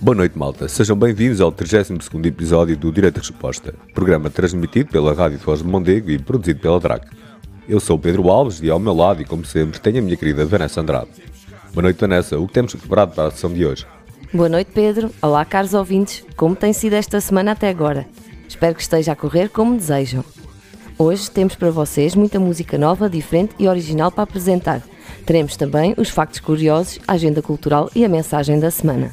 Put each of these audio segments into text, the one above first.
Boa noite, malta. Sejam bem-vindos ao 32º episódio do Direito de Resposta, programa transmitido pela Rádio Foz de Mondego e produzido pela DRAC. Eu sou o Pedro Alves e ao meu lado, e como sempre, tenho a minha querida Vanessa Andrade. Boa noite, Vanessa. O que temos preparado para a sessão de hoje? Boa noite, Pedro. Olá, caros ouvintes. Como tem sido esta semana até agora? Espero que esteja a correr como desejam. Hoje temos para vocês muita música nova, diferente e original para apresentar. Teremos também os factos curiosos, a agenda cultural e a mensagem da semana.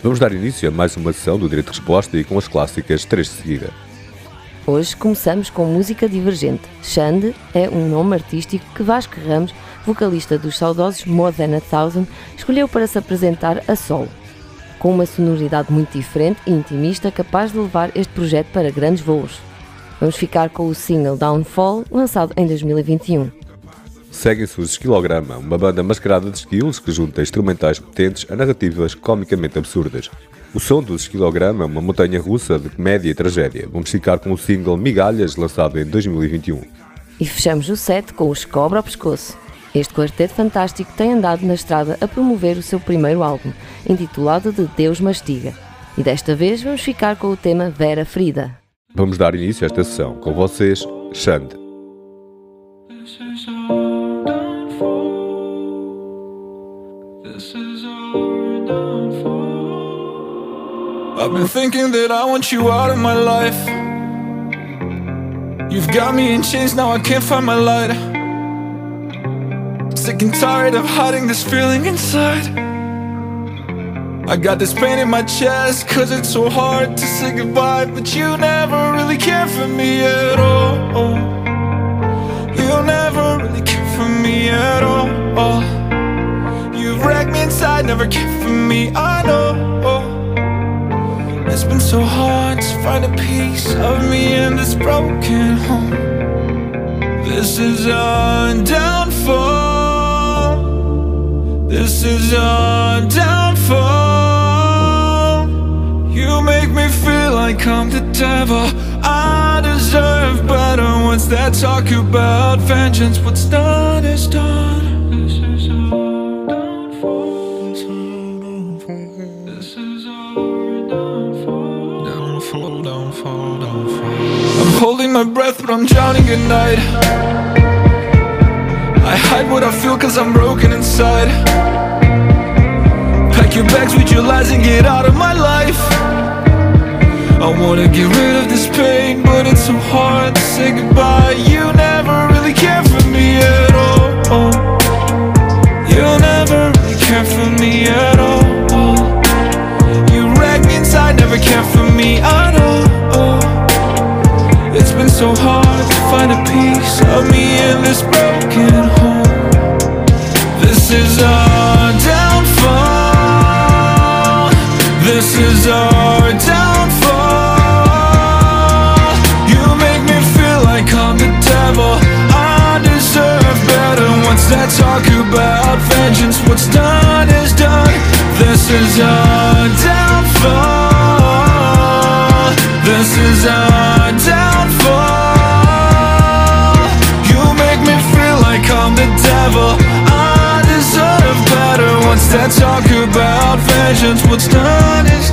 Vamos dar início a mais uma sessão do Direito de Resposta e com as clássicas três de seguida. Hoje começamos com música divergente. Xande é um nome artístico que Vasco Ramos, vocalista dos saudosos More Than a Thousand, escolheu para se apresentar a solo. Com uma sonoridade muito diferente e intimista, capaz de levar este projeto para grandes voos. Vamos ficar com o single Downfall, lançado em 2021. Seguem-se os Esquilograma, uma banda mascarada de esquilos que junta instrumentais potentes a narrativas comicamente absurdas. O som dos Esquilograma é uma montanha russa de comédia e tragédia. Vamos ficar com o single Migalhas, lançado em 2021. E fechamos o set com os Cobra ao Pescoço. Este quarteto fantástico tem andado na estrada a promover o seu primeiro álbum, intitulado de Deus Mastiga. E desta vez vamos ficar com o tema Vera Frida. Vamos dar início a esta sessão com vocês, Xande. I've been thinking that I want you out of my life. You've got me in chains, now I can't find my light. Sick and tired of hiding this feeling inside. I got this pain in my chest, cause it's so hard to say goodbye. But you never really cared for me at all. You never really cared for me at all. You've wrecked me inside, never cared for me, I know. It's been so hard to find a piece of me in this broken home. This is our downfall. This is our downfall. You make me feel like I'm the devil. I deserve better. What's that talk about vengeance? What's done is done. My breath, but I'm drowning at night. I hide what I feel cause I'm broken inside. Pack your bags with your lies and get out of my life. I wanna get rid of this pain, but it's so hard to say goodbye. You never really cared for me at all. You never really cared for me at all. You wrecked me inside, never cared for me. I know. It's been so hard to find a piece of me in this broken home. This is our downfall. This is our downfall. You make me feel like I'm the devil. I deserve better. What's that talk about vengeance? What's done is done. This is our downfall. This is our Let's talk about fashions, what's done is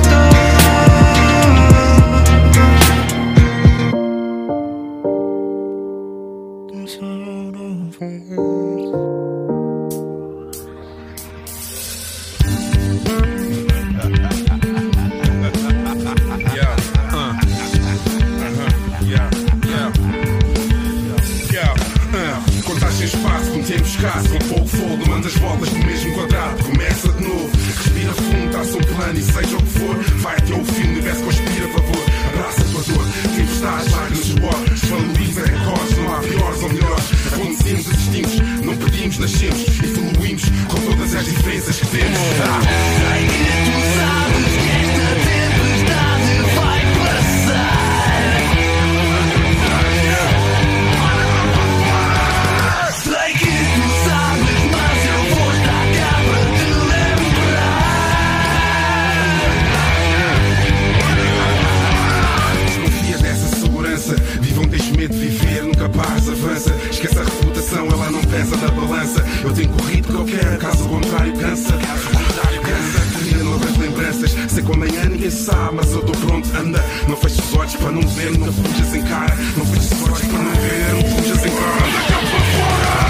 rapaz avança. Esquece a reputação, ela não pesa na balança. Eu tenho corrido qualquer, caso contrário cansa. Caso e cansa. Termina novas lembranças. Sei que amanhã ninguém sabe, mas eu tô pronto, anda. Não feches os olhos para não ver, não fujas em cara. Não feches os olhos para não ver, não fujas em cara. Anda cá para fora!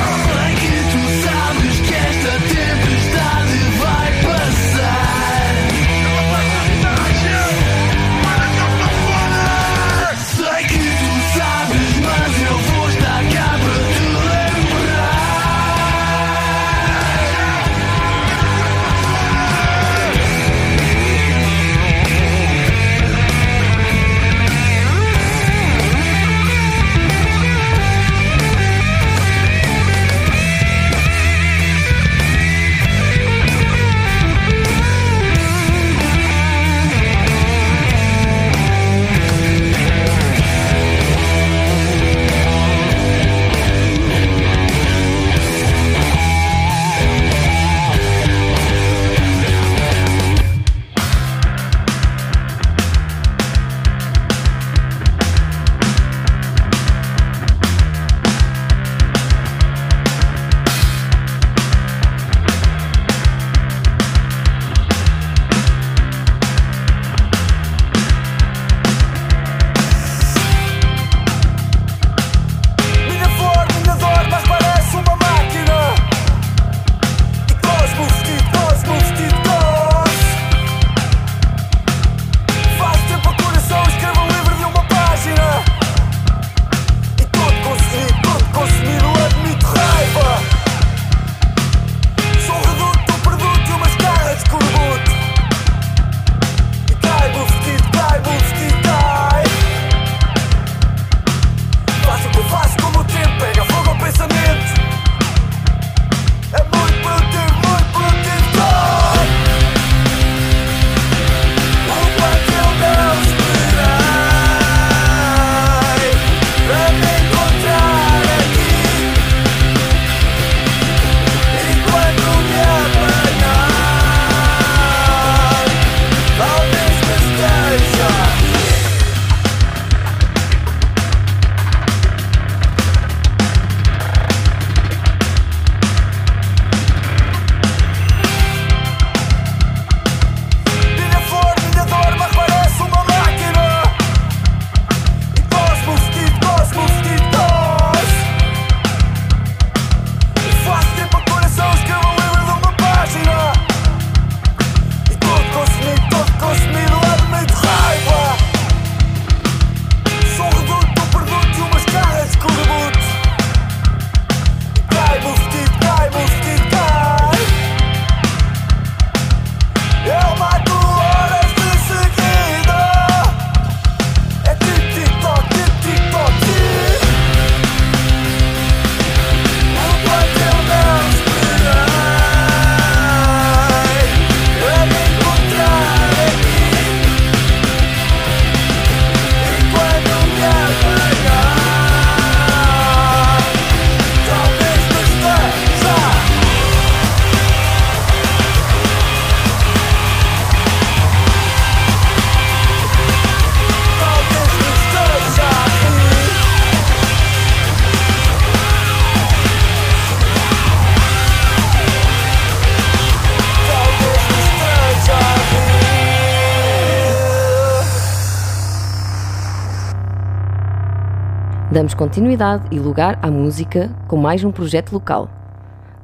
Damos continuidade e lugar à música com mais um projeto local.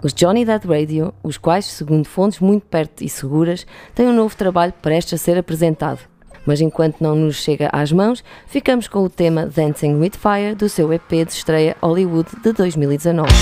Os Johnny Dead Radio, os quais, segundo fontes muito perto e seguras, têm um novo trabalho prestes a ser apresentado. Mas enquanto não nos chega às mãos, ficamos com o tema Dancing with Fire do seu EP de estreia Hollywood de 2019.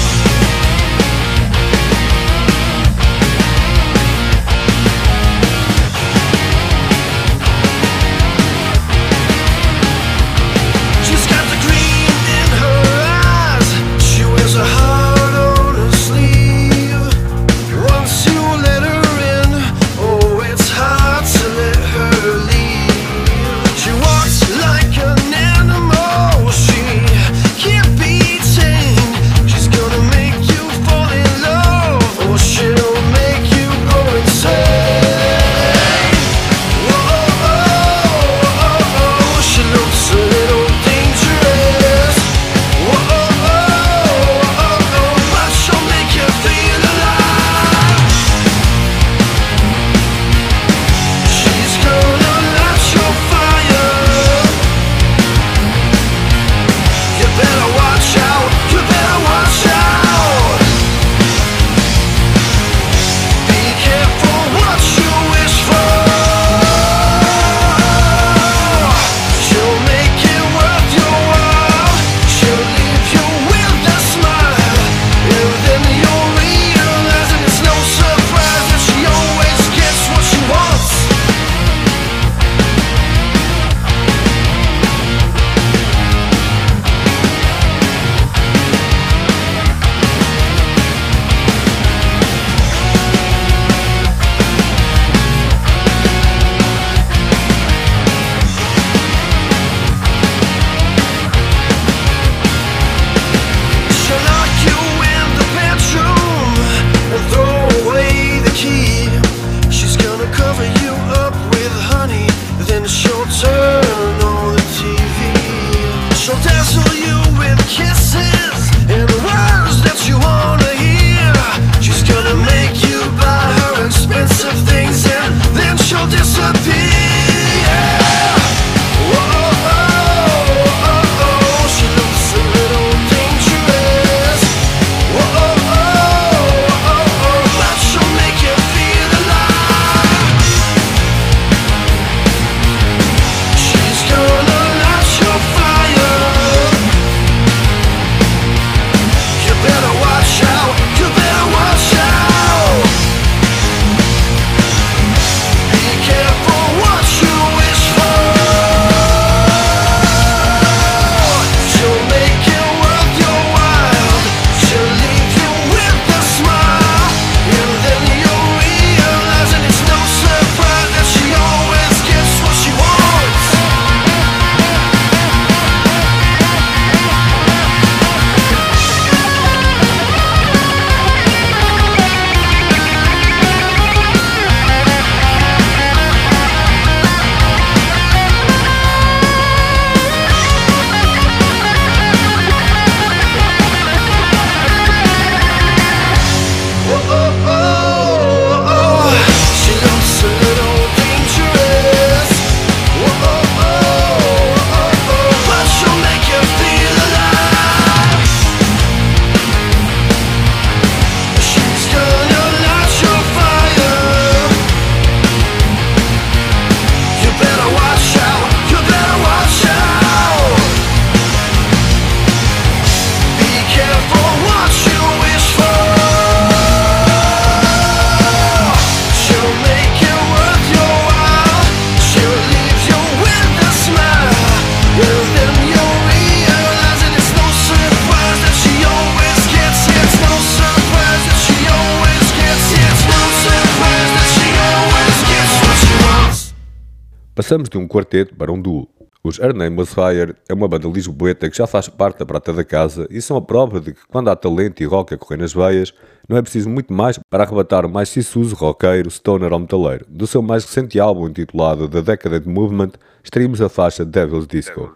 Passamos de um quarteto para um duo. Os Her Name Was Fire é uma banda lisboeta que já faz parte da prata da casa e são a prova de que quando há talento e rock a correr nas veias, não é preciso muito mais para arrebatar o mais sissuso roqueiro, stoner ou metaleiro. Do seu mais recente álbum intitulado The Decadent Movement, extraímos a faixa Devil's Disco.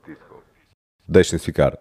Deixem-se ficar.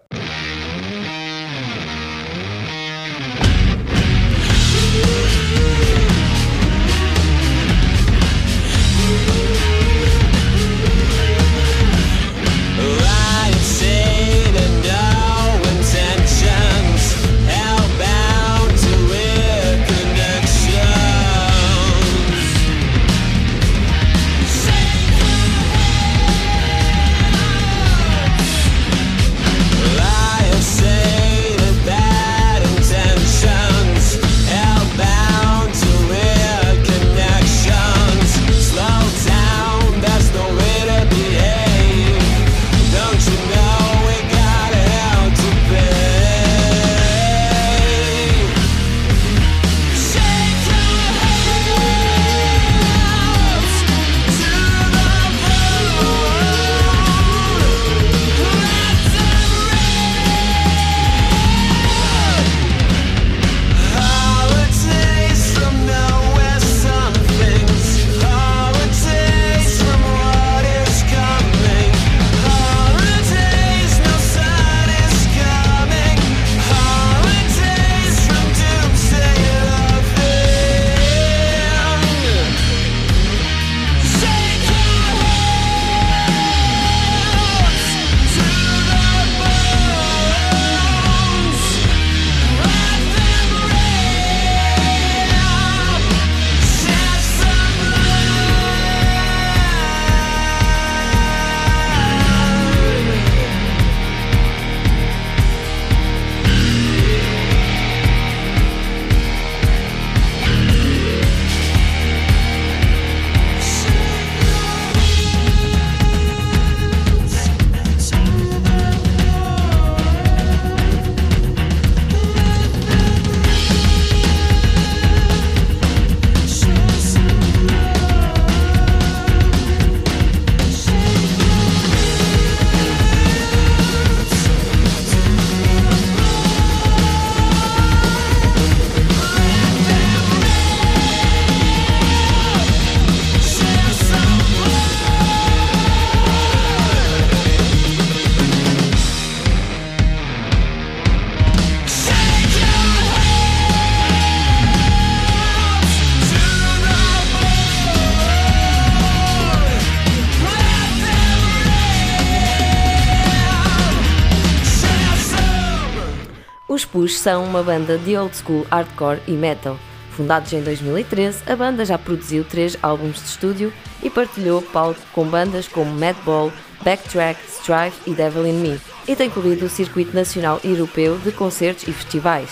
Os Push são uma banda de old school hardcore e metal. Fundados em 2013, a banda já produziu três álbuns de estúdio e partilhou palco com bandas como Madball, Backtrack, Strife e Devil in Me, e tem corrido o circuito nacional e europeu de concertos e festivais.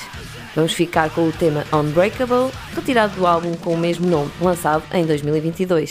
Vamos ficar com o tema Unbreakable, retirado do álbum com o mesmo nome, lançado em 2022.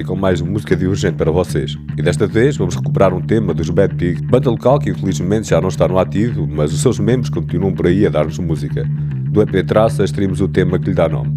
E com mais música de urgente para vocês. E desta vez vamos recuperar um tema dos Bad Pig, banda local que infelizmente já não está no ativo, mas os seus membros continuam por aí a dar-nos música. Do EP Traças teríamos o tema que lhe dá nome.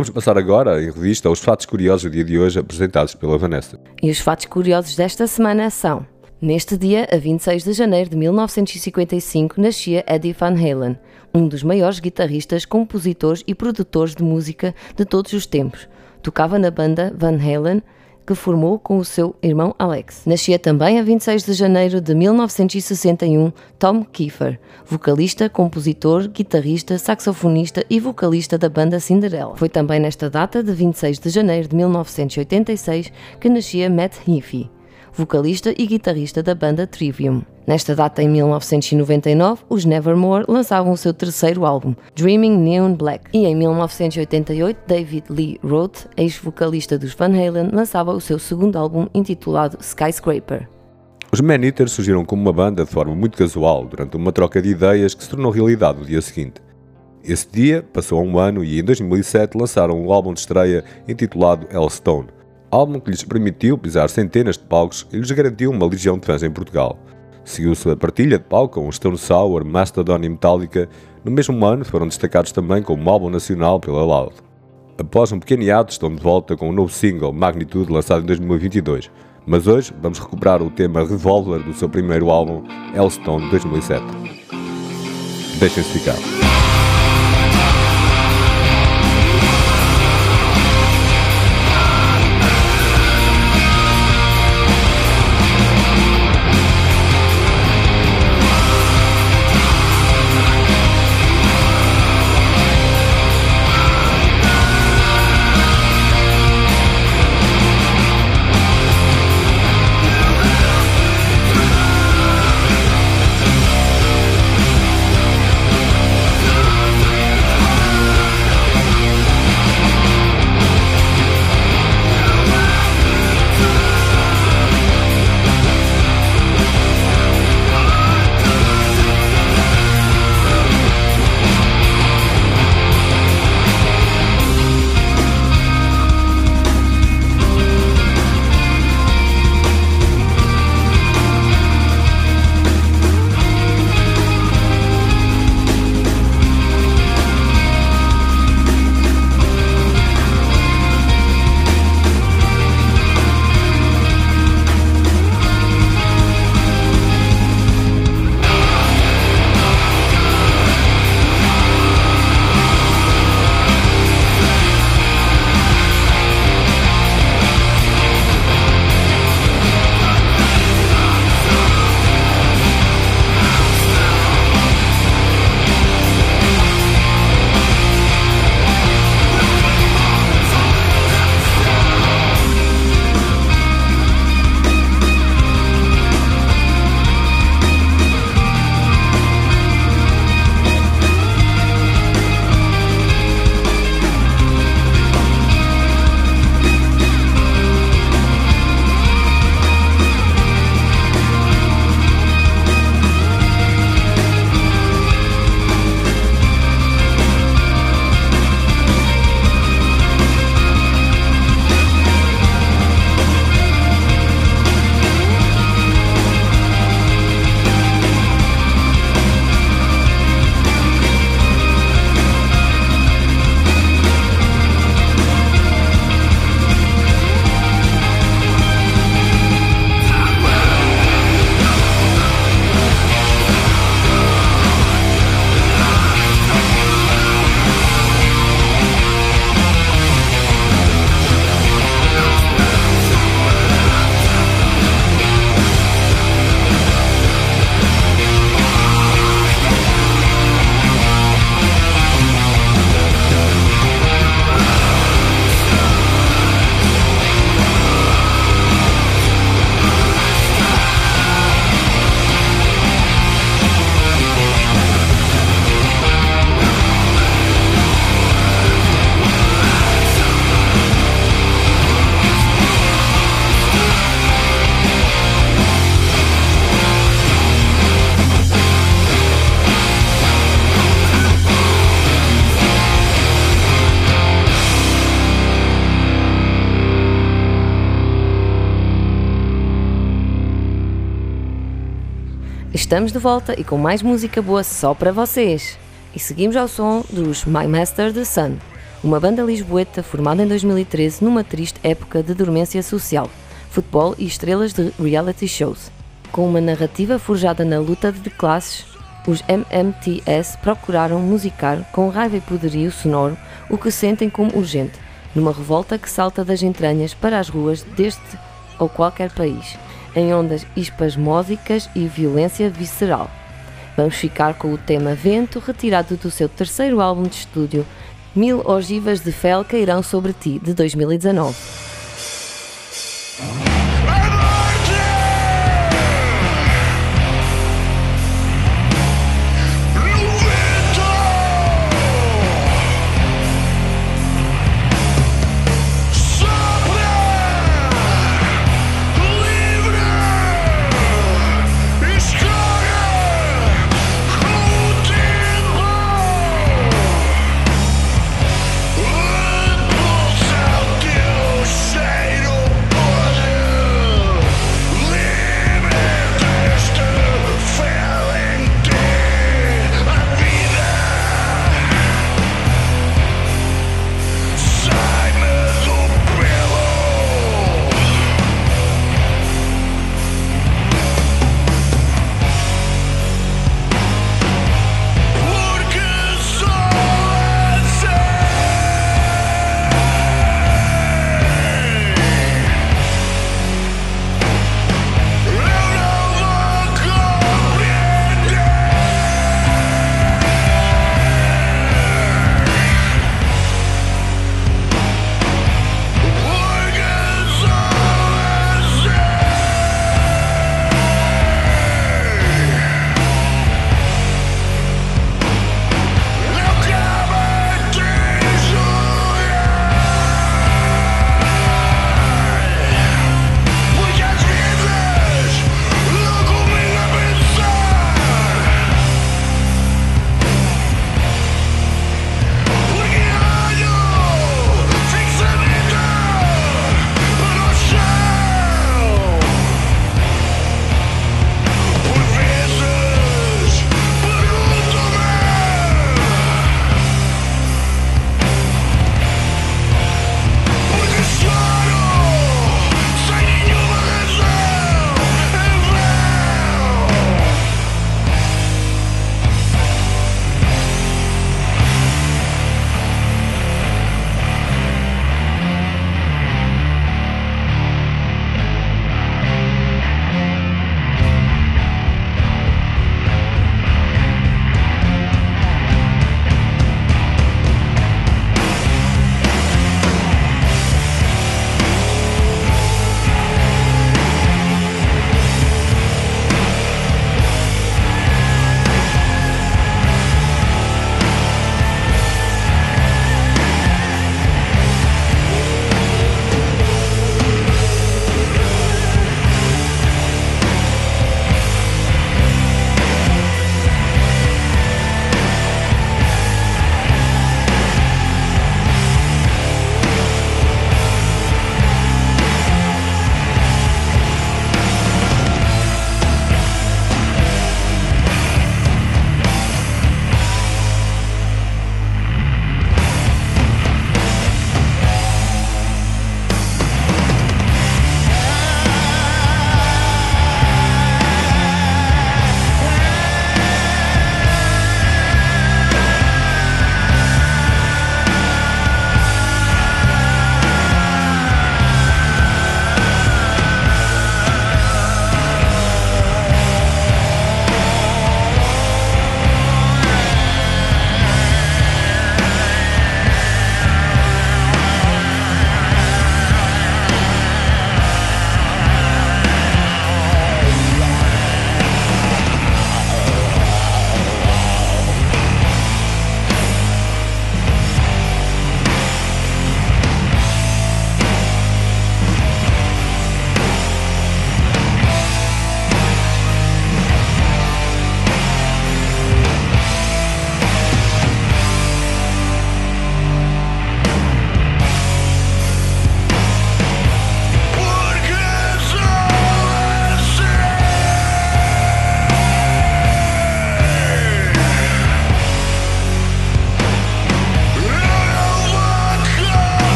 Vamos passar agora em revista os fatos curiosos do dia de hoje apresentados pela Vanessa. E os fatos curiosos desta semana são: Neste dia, a 26 de janeiro de 1955, nascia Eddie Van Halen, um dos maiores guitarristas, compositores e produtores de música de todos os tempos. Tocava na banda Van Halen, que formou com o seu irmão Alex. Nascia também a 26 de janeiro de 1961 Tom Kiefer, vocalista, compositor, guitarrista, saxofonista e vocalista da banda Cinderella. Foi também nesta data de 26 de janeiro de 1986 que nascia Matt Heafy vocalista e guitarrista da banda Trivium. Nesta data, em 1999, os Nevermore lançavam o seu terceiro álbum, Dreaming Neon Black, e em 1988, David Lee Roth, ex-vocalista dos Van Halen, lançava o seu segundo álbum intitulado Skyscraper. Os Man Eaters surgiram como uma banda de forma muito casual, durante uma troca de ideias que se tornou realidade no dia seguinte. Esse dia passou um ano e em 2007 lançaram um álbum de estreia intitulado Hellstone, álbum que lhes permitiu pisar centenas de palcos e lhes garantiu uma legião de fãs em Portugal. Seguiu-se a partilha de palco com Stone Sour, Mastodon e Metallica. No mesmo ano foram destacados também como álbum nacional pela Loud. Após um pequeno hiato, estão de volta com um novo single, Magnitude, lançado em 2022. Mas hoje vamos recuperar o tema Revolver do seu primeiro álbum, Hellstone 2007. Deixem-se ficar. Estamos de volta e com mais música boa só para vocês. E seguimos ao som dos My Master the Sun. uma banda lisboeta formada em 2013 numa triste época de dormência social, futebol e estrelas de reality shows. Com uma narrativa forjada na luta de classes, os MMTS procuraram musicar com raiva e poderio sonoro o que sentem como urgente, numa revolta que salta das entranhas para as ruas deste ou qualquer país, em ondas espasmódicas e violência visceral. Vamos ficar com o tema Vento, retirado do seu terceiro álbum de estúdio, Mil Ogivas de Fel Cairão Sobre Ti, de 2019.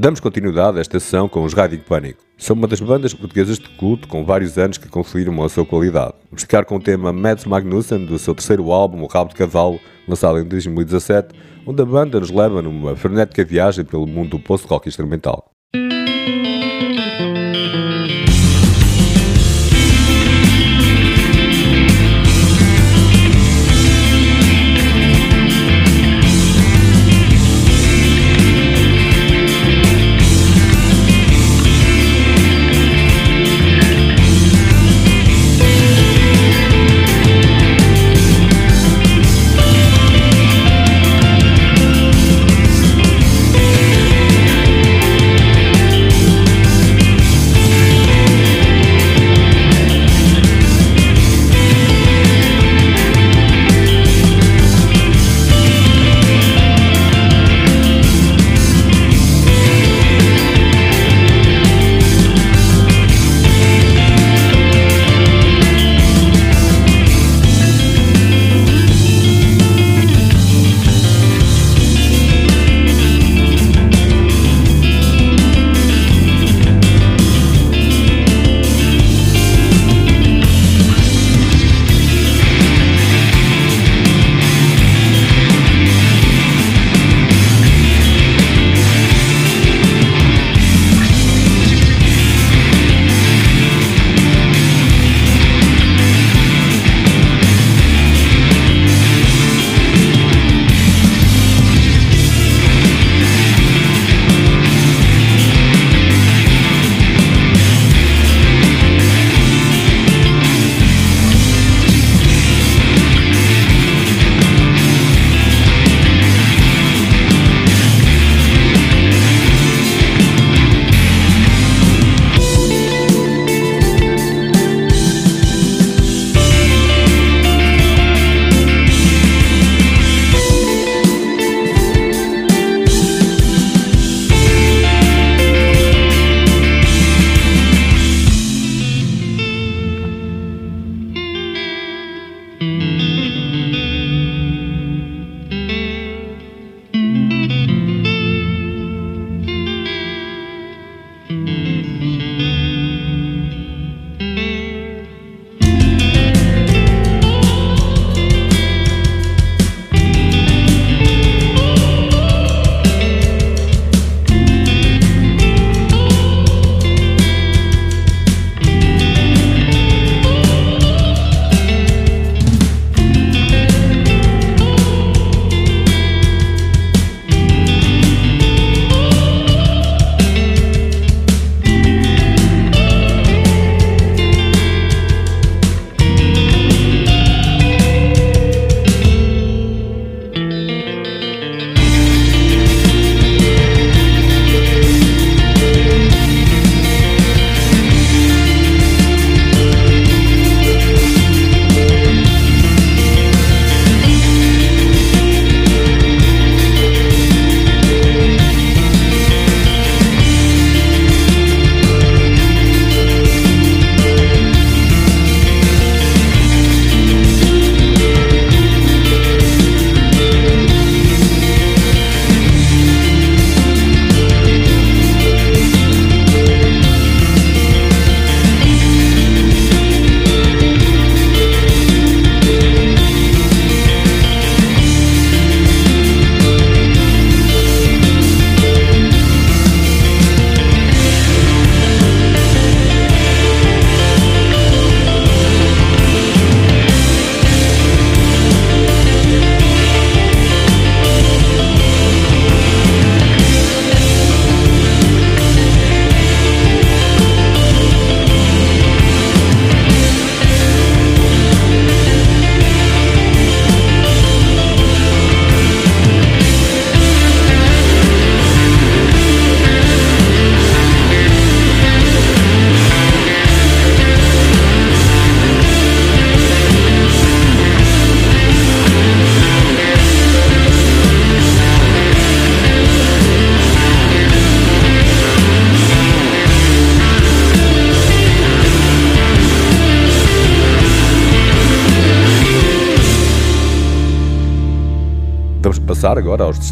Damos continuidade a esta sessão com os Rádio Pânico. São uma das bandas portuguesas de culto com vários anos que confirmam a sua qualidade. Vamos ficar com o tema Mads Magnussen do seu terceiro álbum, O Rabo de Cavalo, lançado em 2017, onde a banda nos leva numa frenética viagem pelo mundo do post-rock instrumental.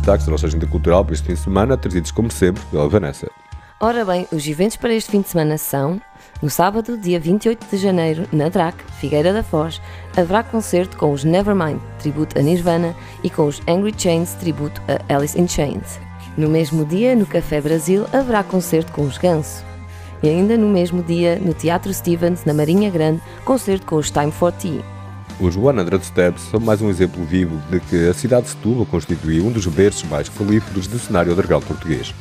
Destaques da nossa agenda cultural para este fim de semana, trazidos como sempre pela Vanessa. Ora bem, os eventos para este fim de semana são: no sábado, dia 28 de janeiro, na DRAC, Figueira da Foz, haverá concerto com os Nevermind, tributo a Nirvana, e com os Angry Chains, tributo a Alice in Chains. No mesmo dia, no Café Brasil, haverá concerto com os Ganso. E ainda no mesmo dia, no Teatro Stevens, na Marinha Grande, concerto com os Time for Tea. Os 100 Steps são mais um exemplo vivo de que a cidade de Setúbal constitui um dos berços mais prolíferos do cenário underground português.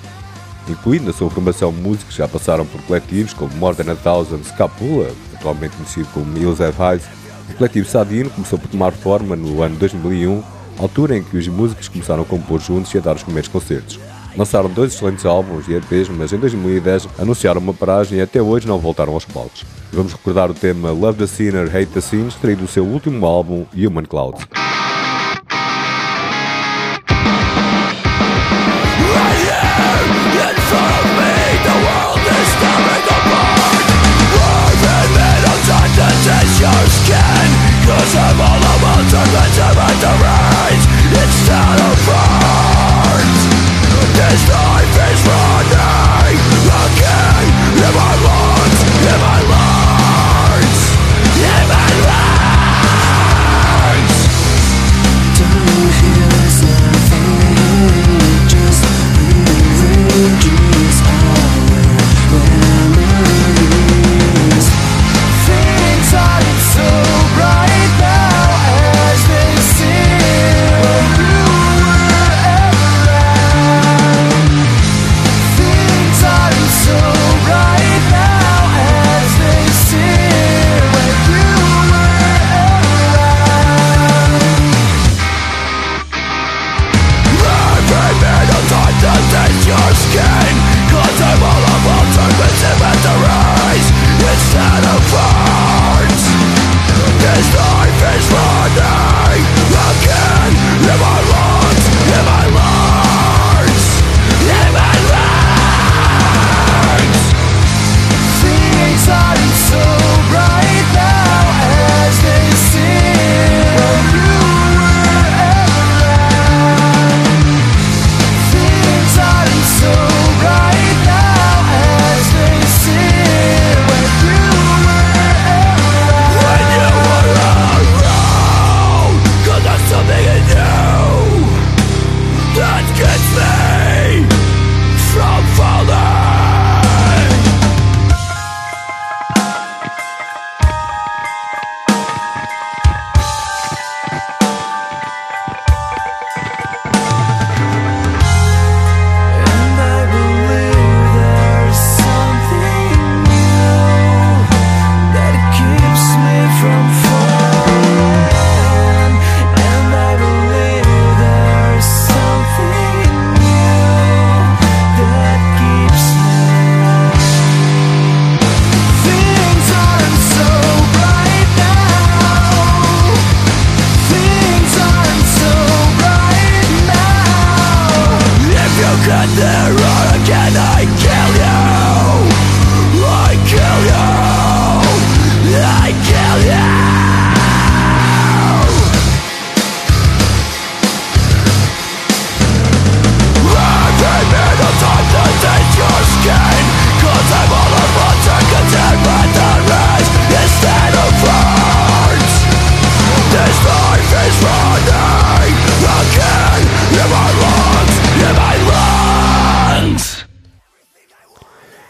Incluindo na sua formação músicos que já passaram por coletivos como More Than a Thousand Scapula, atualmente conhecido como Have Eyes, o coletivo Sadino começou por tomar forma no ano 2001, altura em que os músicos começaram a compor juntos e a dar os primeiros concertos. Lançaram dois excelentes álbuns e EPs, mas em 2010 anunciaram uma paragem e até hoje não voltaram aos palcos. Vamos recordar o tema Love the Sinner, Hate the Sin, extraído do seu último álbum, Human Clouds.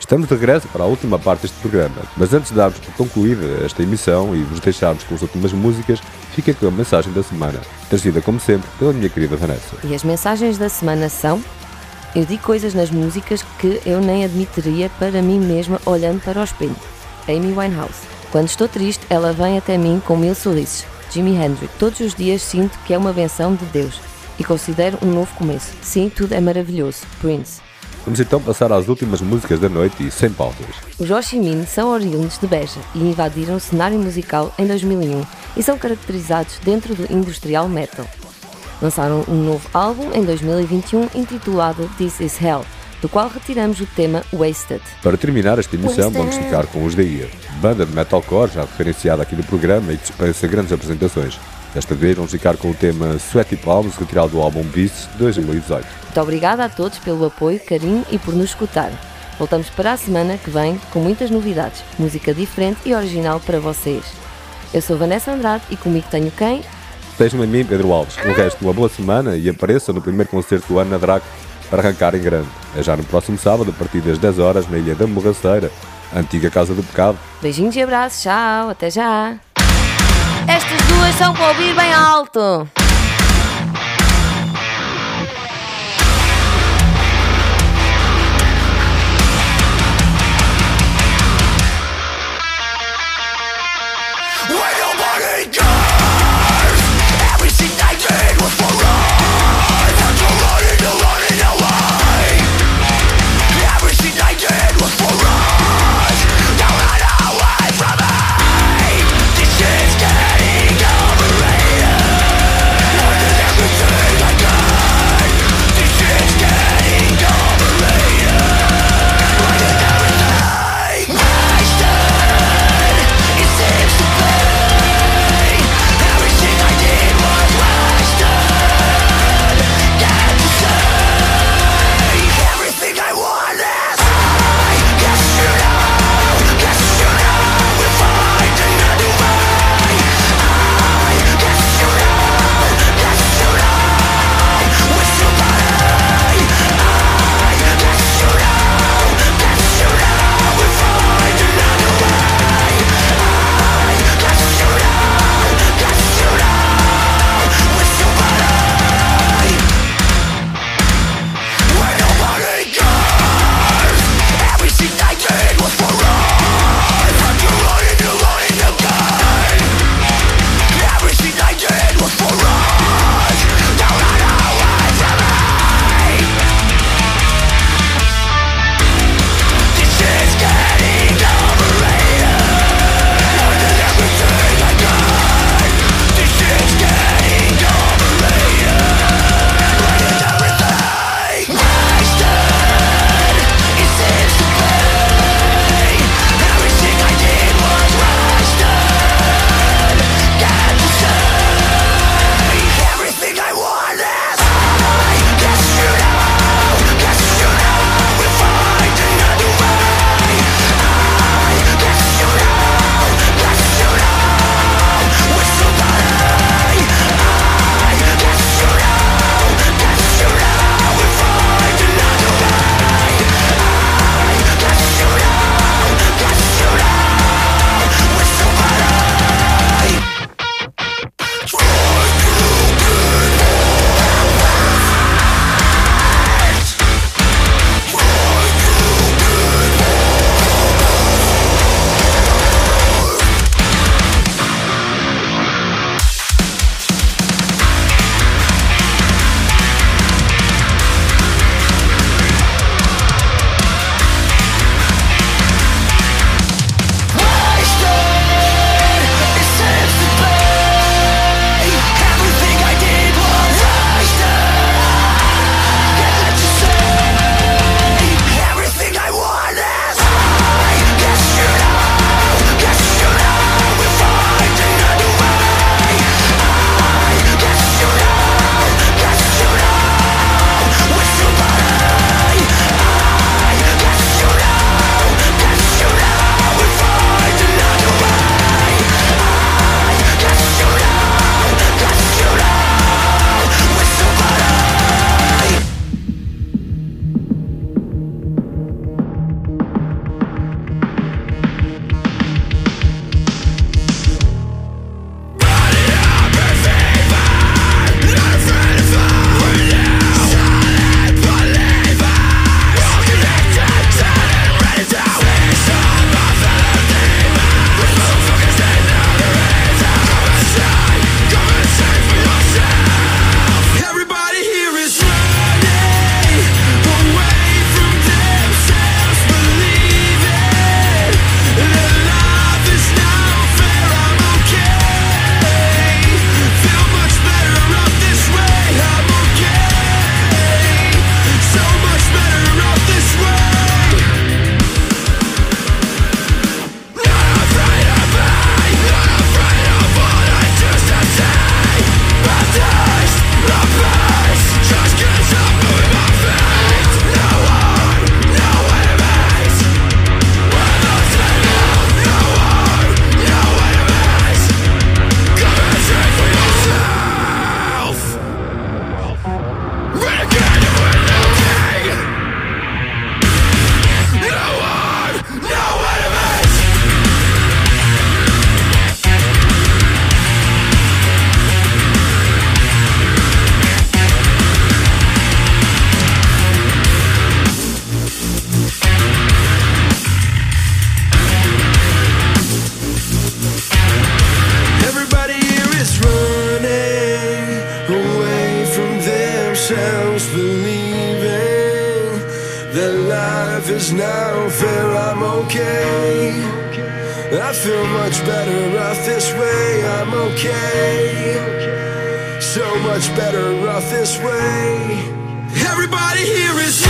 Estamos de regresso para a última parte deste programa, mas antes de darmos por concluída esta emissão e vos deixarmos com as últimas músicas, fica com a mensagem da semana, trazida como sempre pela minha querida Vanessa. E as mensagens da semana são: Eu digo coisas nas músicas que eu nem admitiria para mim mesma olhando para o espelho. Amy Winehouse. Quando estou triste, ela vem até mim com mil sorrisos. Jimi Hendrix. Todos os dias sinto que é uma benção de Deus e considero um novo começo. Sim, tudo é maravilhoso. Prince. Vamos então passar às últimas músicas da noite e sem pausas. Os Oshimin são oriundos de Beja e invadiram o cenário musical em 2001 e são caracterizados dentro do industrial metal. Lançaram um novo álbum em 2021 intitulado This Is Hell, do qual retiramos o tema Wasted. Para terminar esta emissão, vamos ficar com os The Ear, banda de metalcore já referenciada aqui no programa e que dispensa grandes apresentações. Desta vez vamos ficar com o tema Sweaty Palms, retirado do álbum Beast de 2018. Muito obrigada a todos pelo apoio, carinho e por nos escutar. Voltamos para a semana que vem com muitas novidades, música diferente e original para vocês. Eu sou Vanessa Andrade e comigo tenho quem? Estejam a mim, Pedro Alves. O resto, uma boa semana e apareçam no primeiro concerto do ano na Draco para arrancar em grande. É já no próximo sábado, a partir das 10 horas, na Ilha da Morraceira, antiga Casa do Pecado. Beijinhos e abraços, tchau, até já! Estas duas são para ouvir bem alto! So much better off this way. Everybody here is